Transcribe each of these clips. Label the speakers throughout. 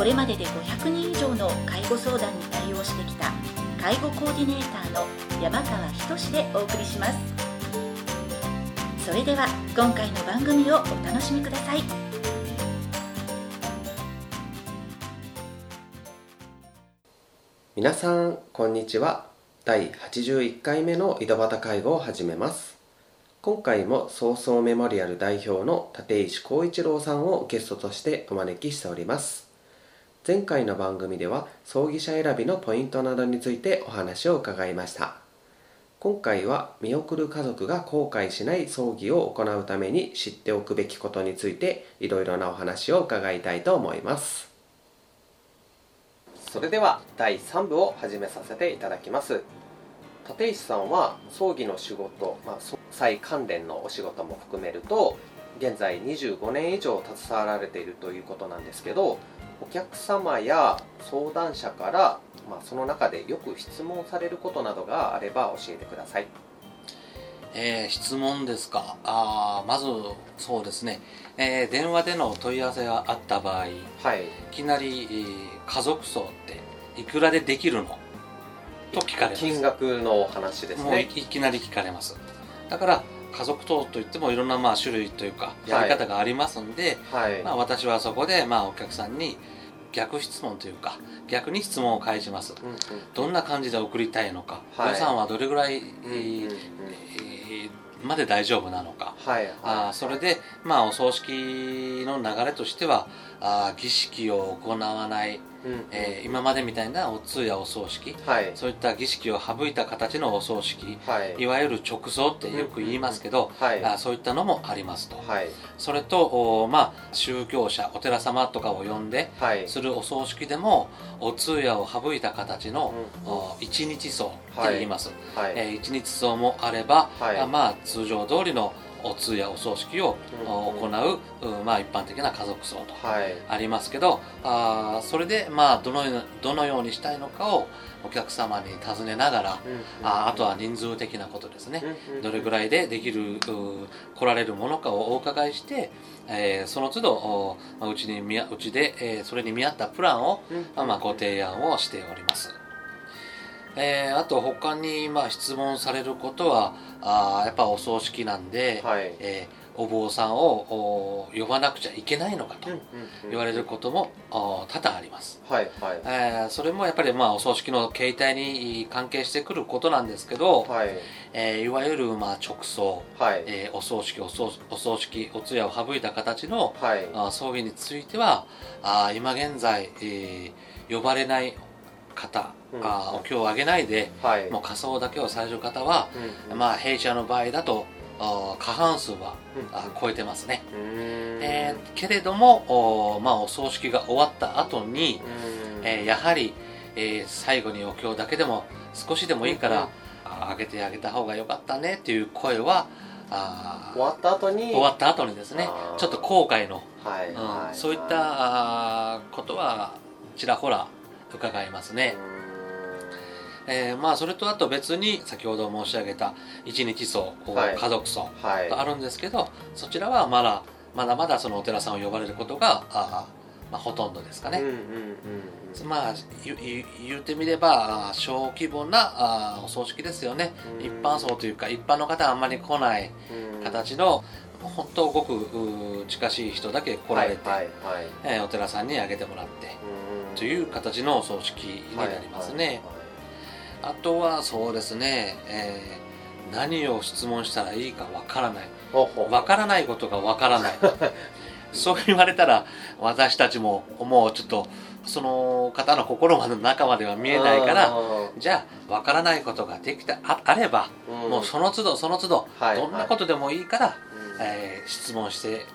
Speaker 1: これまでで500人以上の介護相談に対応してきた介護コーディネーターの山川仁でお送りします。それでは今回の番組をお楽しみください。
Speaker 2: 皆さんこんにちは。第81回目の井戸端介護を始めます。今回も早々メモリアル代表の立石光一郎さんをゲストとしてお招きしております。前回の番組では葬儀者選びのポイントなどについてお話を伺いました。今回は見送る家族が後悔しない葬儀を行うために知っておくべきことについていろいろなお話を伺いたいと思います。それでは第3部を始めさせていただきます。立石さんは葬儀の仕事、まあ、再関連のお仕事も含めると現在25年以上携わられているということなんですけどお客様や相談者から、まあ、その中でよく質問されることなどがあれば教えてください。
Speaker 3: えー、質問ですか？あまずそうですね、えー、電話での問い合わせがあった場合、はい、いきなり、えー、家族葬っていくらでできるの？と聞かれます。
Speaker 2: 金額の話ですね。
Speaker 3: いきなり聞かれます。だから家族等といってもいろんなまあ種類というかやり方がありますんで、はい、まあ、私はそこでまあお客さんに逆質問というか逆に質問を返します、うんうん、どんな感じで送りたいのか、はい、予算はどれぐらい、うんうんうんまで大丈夫なのか、はい、あそれで、まあ、お葬式の流れとしてはあ儀式を行わないうん。えー、今までみたいなお通夜お葬式、はい、そういった儀式を省いた形のお葬式、はい、いわゆる直葬ってよく言いますけど、うんうん、あそういったのもありますと、はい、それとお、まあ、宗教者お寺様とかを呼んでするお葬式でもお通夜を省いた形の、うん、お一日葬って言います、はい。えー、一日葬もあれば、あまあ、通常通りのお通夜お葬式を行う、まあ、一般的な家族葬とありますけど、はい、あそれで、まあ、どのどのようにしたいのかをお客様に尋ねながら、うん、ああとは人数的なことですね、うん、どれぐらいでできる来られるものかをお伺いして、えー、その都度うちにうちで、えー、それに見合ったプランを、うん、まあ、ご提案をしております。えー、あと他にまあ質問されることはあやっぱお葬式なんで、はい、えー、お坊さんを呼ばなくちゃいけないのかと言われることも多々あります、はいはい。えー、それもやっぱりまあお葬式の形態に関係してくることなんですけど、はい。えー、いわゆるまあ直葬、はい。えー、お葬式お葬お葬式お通夜を省いた形の、はい、あ葬儀についてはあ今現在、えー、呼ばれない方、うん、あお経をあげないで、はい、もう仮装だけをされる方は、うん、まあ弊社の場合だと過半数は、うん、超えてますね、えー、けれどもお,、まあ、お葬式が終わった後に、えー、やはり、えー、最後にお経だけでも少しでもいいから、あげてあげた方がよかったねっていう声は
Speaker 2: あ終わった後に？
Speaker 3: 終わった後にですねちょっと後悔の、はい、うん、そういったことはちらほら伺いますね。えー、まあそれとあと別に先ほど申し上げた一日葬、はい、家族葬とあるんですけど、はい、そちらはまだまだまだそのお寺さんを呼ばれることがあ、まあ、ほとんどですかね。まあ言言ってみれば小規模なあお葬式ですよね、うん、一般葬というか一般の方はあんまり来ない形の、うん、本当ごく近しい人だけ来られて、はいはいはい、えー、お寺さんにあげてもらって。うんという形のお葬式になりますね、あとはそうですね、えー、何を質問したらいいかわからない。わからないことがわからない。そう言われたら私たちももうちょっとその方の心の中までは見えないからじゃあわからないことができたああれば、うん、もうその都度その都度、はい、どんなことでもいいから、はい、えー、質問して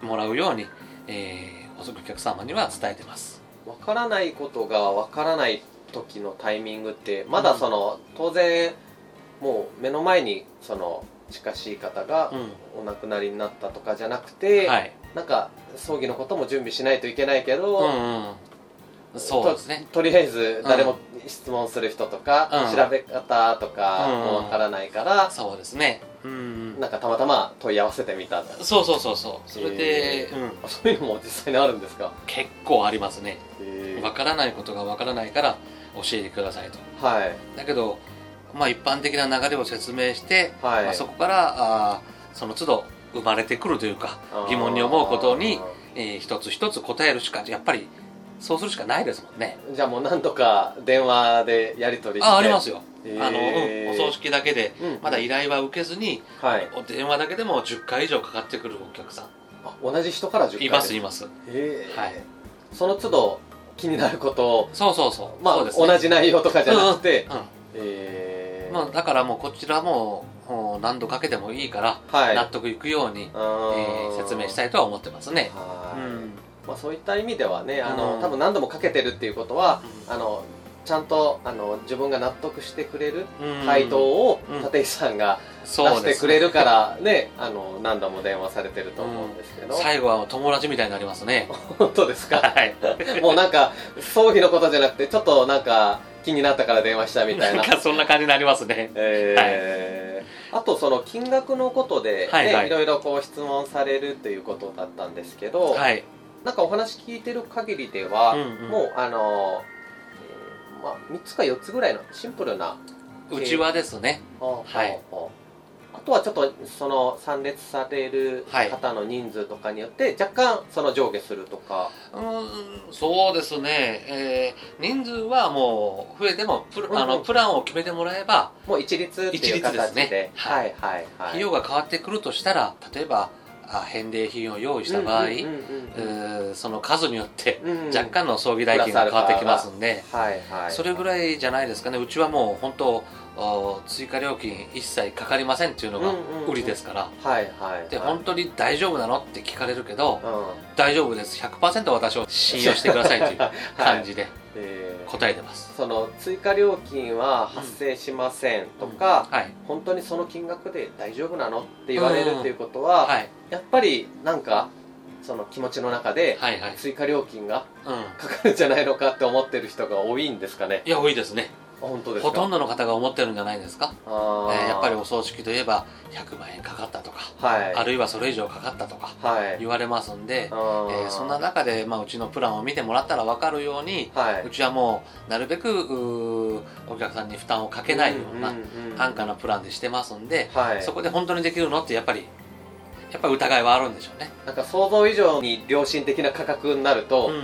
Speaker 3: もらうように、えー、お客様には伝えてます。
Speaker 2: わからないことがわからない時のタイミングってまだその、当然もう目の前にその近しい方がお亡くなりになったとかじゃなくて、はい、なんか葬儀のことも準備しないといけないけど、うんうん。
Speaker 3: そうですね。
Speaker 2: とりあえず誰も質問する人とか、うん、調べ方とかもわからないから、
Speaker 3: うん、そうですね。
Speaker 2: うんなんかたまたま問い合わせてみた
Speaker 3: そうそうそうそう。それで、
Speaker 2: うん、そういうのも実際にあるんですか？
Speaker 3: 結構ありますね。わからないことがわからないから教えてくださいと。はい。だけどまあ一般的な流れを説明して、はい、まあ、そこからあその都度生まれてくるというか疑問に思うことに、えー、一つ一つ答えるしかやっぱりそうするしかないですもんね。
Speaker 2: じゃあもうなんとか電話でやり取りして。
Speaker 3: あありますよ、えー、あの、うん、お葬式だけで、まだ依頼は受けずに、はい、電話だけでも10回以上かかってくるお客さん。
Speaker 2: あ同じ人から10回
Speaker 3: いますいます。
Speaker 2: へえ、はい、その都度気になることを
Speaker 3: そうそうそう。
Speaker 2: まあ、ね、同じ内容とかじゃなくて、うんうん、
Speaker 3: えー、まあ、だからもうこちらも何度かけてもいいから、はい、納得いくように、えー、説明したいとは思ってますね。はい、うん。
Speaker 2: まあ、そういった意味ではねあの、うん、多分何度もかけてるっていうことは、うん、あのちゃんとあの自分が納得してくれる回答を立石さんが出してくれるからね、あの何度も電話されてると思うんですけど、
Speaker 3: 最後は友達みたいになりますね。
Speaker 2: 本当ですか、はい、もうなんか葬儀のことじゃなくてちょっとなんか気になったから電話したみたいな。
Speaker 3: そんな感じになりますね、
Speaker 2: えー、はい、あとその金額のことで、ね、はいはい、いろいろこう質問されるということだったんですけど、はい。なんかお話聞いてる限りでは、うんうん、もうあの、えー、まあ、3つか4つぐらいのシンプルな
Speaker 3: うちわですね。はい。
Speaker 2: あとはちょっとその参列される方の人数とかによって若干その上下するとか、
Speaker 3: はい、うんそうですね、えー、人数はもう増えてもプ,、あのプランを決めてもらえば
Speaker 2: もう一律っていう形で。ですね、
Speaker 3: はい、はいはい。費用が変わってくるとしたら例えば返礼品を用意した場合、その数によって若干の葬儀代金が変わってきますんで、それぐらいじゃないですかね。うちはもう本当追加料金一切かかりませんっていうのが売りですから、で本当に大丈夫なのって聞かれるけど、大丈夫です100%私を信用してくださいとい。う感じで。答えてます。
Speaker 2: その追加料金は発生しませんとか、うん。うんはい、本当にその金額で大丈夫なのって言われるっていうことは、はい、やっぱりなんかその気持ちの中で追加料金がかかるんじゃないのかって思ってる人が多いんですかね、
Speaker 3: いや多いですね
Speaker 2: 本当です
Speaker 3: ほとんどの方が思ってるんじゃないですか？あ、えー、やっぱりお葬式といえば100万円かかったとか、はい、あるいはそれ以上かかったとか言われますんで、はい、えー、そんな中で、まあ、うちのプランを見てもらったら分かるように、はい、うちはもうなるべくお客さんに負担をかけないような安価なプランでしてますんで、はい、そこで本当にできるのってやっぱりやっぱり疑いはあるんでしょうね。
Speaker 2: なんか想像以上に良心的な価格になると、うん、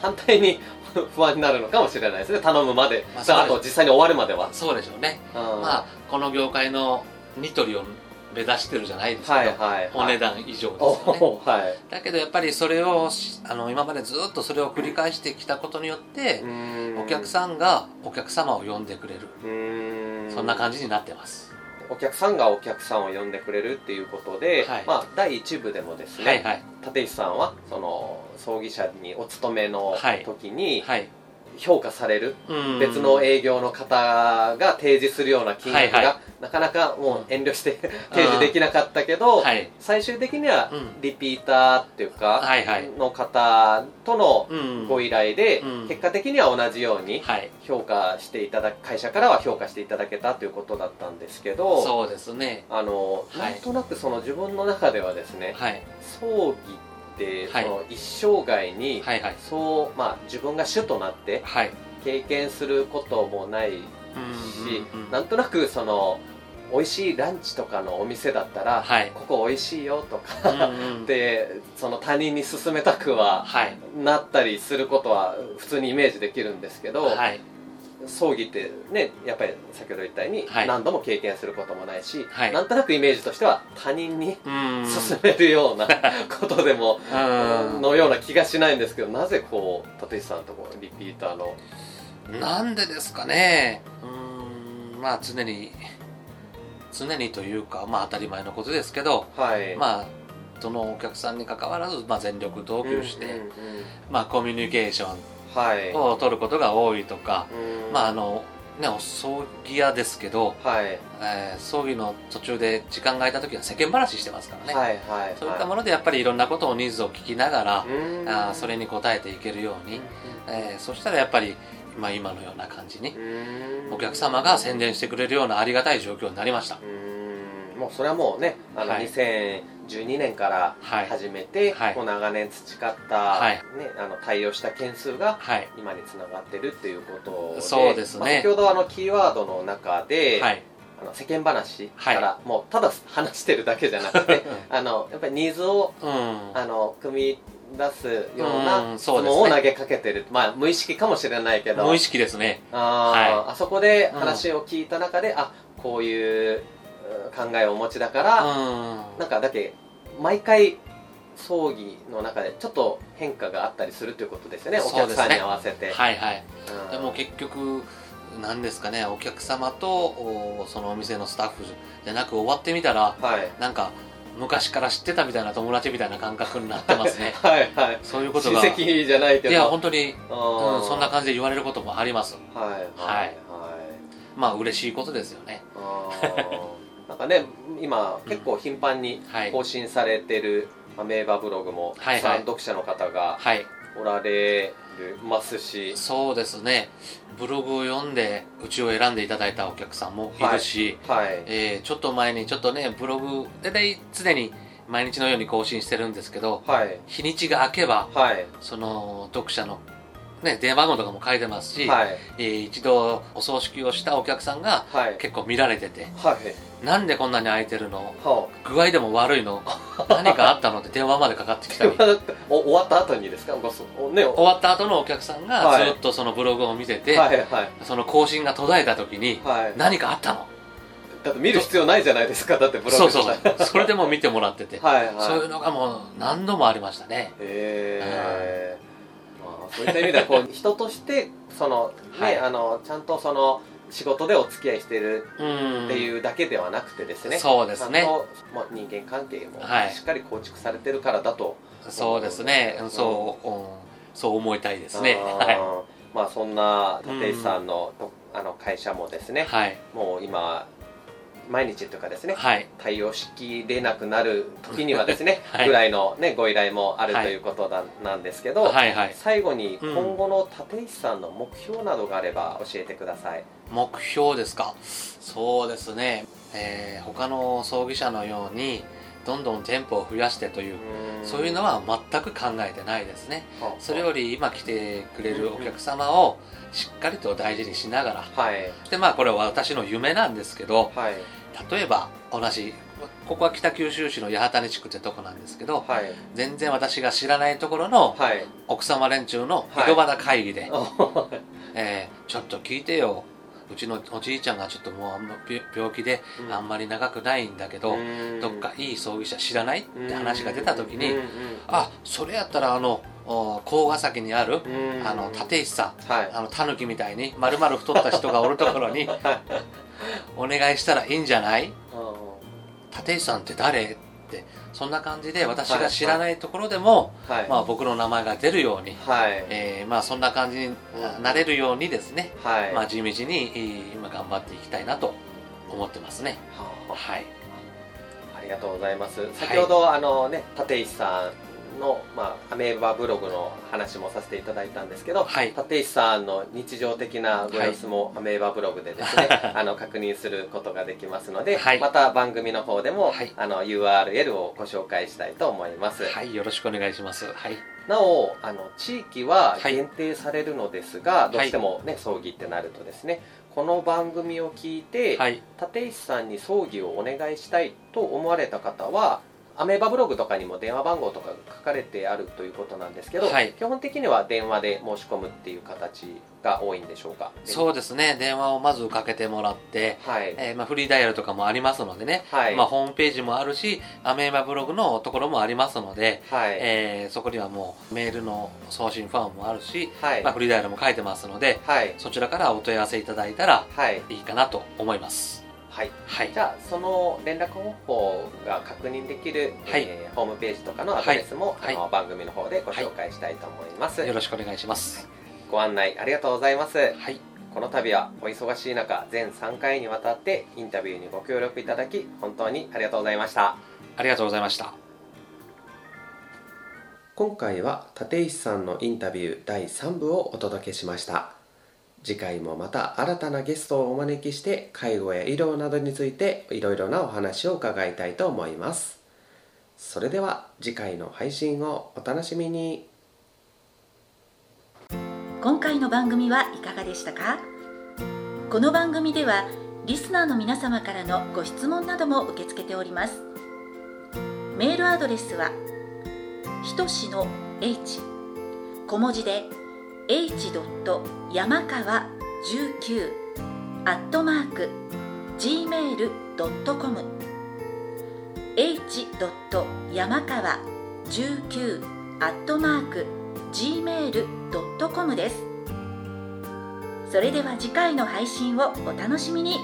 Speaker 2: 反対に 不安になるのかもしれないですね。頼むまで、まあ、あと実際に終わるまでは。
Speaker 3: そうでしょうね、うん、まあこの業界のニトリを目指してるじゃないですけど、はいはいはい、お値段以上ですよね、はい、だけどやっぱりそれをあの今までずっとそれを繰り返してきたことによってお客さんがお客様を呼んでくれる。そんな感じになってます
Speaker 2: お客さんがお客さんを呼んでくれるっていうことで、はい、まあ、第1部でもですね、はいはい、立石さんはその葬儀社にお勤めの時に、はい、評価される別の営業の方が提示するような金額がなかなかもう遠慮して提示できなかったけど最終的にはリピーターっていうかの方とのご依頼で結果的には同じように評価していただく会社からは評価していただけたということだったんですけど
Speaker 3: そうですね。
Speaker 2: あのなんとなくその自分の中ではですね葬儀ってその一生涯に、そう、まあ、自分が主となって経験することもないし、なんとなくその美味しいランチとかのお店だったら、はい、ここ美味しいよとかでその他人に勧めたくはなったりすることは普通にイメージできるんですけど、はい、葬儀ってねやっぱり先ほど言ったように何度も経験することもないし、はい、なんとなくイメージとしては他人に勧めるような ことでものような気がしないんですけどなぜこう立石さんとこリピーターの
Speaker 3: なんでですかね。うん。まあ常に常にというかまあ当たり前のことですけど、はい、まあどのお客さんにかかわらず、まあ、全力投球して、まあ、コミュニケーションを取ることが多いとか、まああのね、お葬儀屋ですけど、はい、えー、葬儀の途中で時間が空いた時は世間話してますからね、はいはい、そういったものでやっぱりいろんなことをニーズを聞きながらあそれに応えていけるように、えー、そしたらやっぱり、まあ、今のような感じにお客様が宣伝してくれるようなありがたい状況になりました。
Speaker 2: もうそれはもうねあの、はい、2012年から始めて、はい、もう長年培った、はい、ね、あの対応した件数が今につながってるっていうことで、
Speaker 3: そうですね、まあ、
Speaker 2: 先ほどあのキーワードの中で、あの世間話から、もうただ話してるだけじゃなくて あのやっぱりニーズを、うん、あの組み出すような質問を投げかけてる、まあ無意識かもしれないけど。
Speaker 3: 無意識ですね。
Speaker 2: あ,、あそこで話を聞いた中で、うん、あこういう考えをお持ちだから、うん、なんかだけ毎回葬儀の中でちょっと変化があったりするということですよねお客さんに合わせて、
Speaker 3: はいはい、うん、でも結局なんですかねお客様とそのお店のスタッフじゃなく終わってみたら、はい、なんか昔から知ってたみたいな友達みたいな感覚になってますね。
Speaker 2: はいはい。
Speaker 3: そういうことが。
Speaker 2: 親戚じゃないけど。
Speaker 3: いや本当に、うん、そんな感じで言われることもあります。
Speaker 2: はいはい、はい、
Speaker 3: まあ嬉しいことですよね。
Speaker 2: なんかね今結構頻繁に更新されてる、まあ、名馬ブログもたくさん読者の方がおられますし、
Speaker 3: そうですね。ブログを読んでうちを選んでいただいたお客さんもいるし、はい。はい、えー、ちょっと前にちょっとねブログ大体常に毎日のように更新してるんですけど、はい、日にちが空けば、はい、その読者のね、電話番号とかも書いてますし、はい、えー、一度お葬式をしたお客さんが結構見られてて、はい、なんでこんなに空いてるの、はあ、具合でも悪いの？何かあったの？って電話までかかってきたり。
Speaker 2: 終わった後にですか、ね、
Speaker 3: 終わった後のお客さんがずっとそのブログを見てて、はいはい、その更新が途絶えた時に、何かあったの？
Speaker 2: だって見る必要ないじゃないですかだってブログ
Speaker 3: そうそうそう。それでも見てもらってて。はい、そういうのがもう何度もありましたね。へ
Speaker 2: えそういった意味ではこう人としてその、ね、はい、あのちゃんとその仕事でお付き合いしてるっていうだけではなくてですね。
Speaker 3: そうですね。ちゃんと、
Speaker 2: まあ、人間関係もしっかり構築されてるからだと、
Speaker 3: はい、そうですね、そう、うん、そう思いたいですね。は
Speaker 2: い。まあそんな立石さんの,、あの会社もですね、はい、もう今毎日というかですね、はい、対応しきれなくなる時にはですね、はい、ぐらいの、ね、ご依頼もあるということだ、なんですけど、はいはい、最後に今後の立石さんの目標などがあれば教えてください、
Speaker 3: 目標ですか？そうですね、えー、他の葬儀社のようにどんどん店舗を増やしてというそういうのは全く考えてないですね。それより今来てくれるお客様をしっかりと大事にしながら、はい、でまあこれは私の夢なんですけど、はい、例えば同じここは北九州市の八幡地区ってとこなんですけど、はい、全然私が知らないところの奥様連中の井戸端会議で、はい、えー、ちょっと聞いてよ。うちのおじいちゃんがちょっともう病気であんまり長くないんだけど、うん、どっかいい葬儀社知らないって話が出た時に、うん、あそれやったらあの甲ヶ崎にある、あの立石さん、はい、あのタヌキみたいに丸々太った人がおるところに お願いしたらいいんじゃない？立石さんって誰？ってそんな感じで私が知らないところでも、はい、まあ、僕の名前が出るように、はい、えー、まあ、そんな感じになれるようにですね、はい、まあ、地道に今頑張っていきたいなと思ってますね。はい、
Speaker 2: ありがとうございます。先ほど、あのね立石さんの、まあ、アメーバブログの話もさせていただいたんですけど、はい、立石さんの日常的なご様子もアメーバブログでですね、はい、あの確認することができますので、はい、また番組の方でも、あの URL をご紹介したいと思います。
Speaker 3: はい。よろしくお願いします。はい。
Speaker 2: なおあの地域は限定されるのですが、どうしてもね葬儀ってなるとですねこの番組を聞いて、立石さんに葬儀をお願いしたいと思われた方はアメーバブログとかにも電話番号とかが書かれてあるということなんですけど、はい、基本的には電話で申し込むっていう形が多いんでしょうか？
Speaker 3: そうですね。電話をまずかけてもらって、はい。えーまあ、フリーダイヤルとかもありますのでね、はい。まあ、ホームページもあるしアメーバブログのところもありますので、はい。えー、そこにはもうメールの送信ファームもあるし、はい。まあ、フリーダイヤルも書いてますので、はい、そちらからお問い合わせいただいたらいいかなと思います。
Speaker 2: はい、はい、じゃあその連絡方法が確認できる、はい、えー、ホームページとかのアドレスも、はい、あの番組の方でご紹介したいと思います、
Speaker 3: よろしくお願いします、
Speaker 2: ご案内ありがとうございます。
Speaker 3: はい。
Speaker 2: この度はお忙しい中全3回にわたってインタビューにご協力いただき本当にありがとうございました。
Speaker 3: ありがとうございました。
Speaker 2: 今回は立石さんのインタビュー第3部をお届けしました次回もまた新たなゲストをお招きして介護や医療などについていろいろなお話を伺いたいと思います。それでは次回の配信をお楽しみに。
Speaker 1: 今回の番組はいかがでしたか？この番組ではリスナーの皆様からのご質問なども受け付けております。メールアドレスはひとしの h 小文字で h. 山川19アットマーク gmail.com h. 山川19アットマーク gmail.com ですそれでは次回の配信をお楽しみに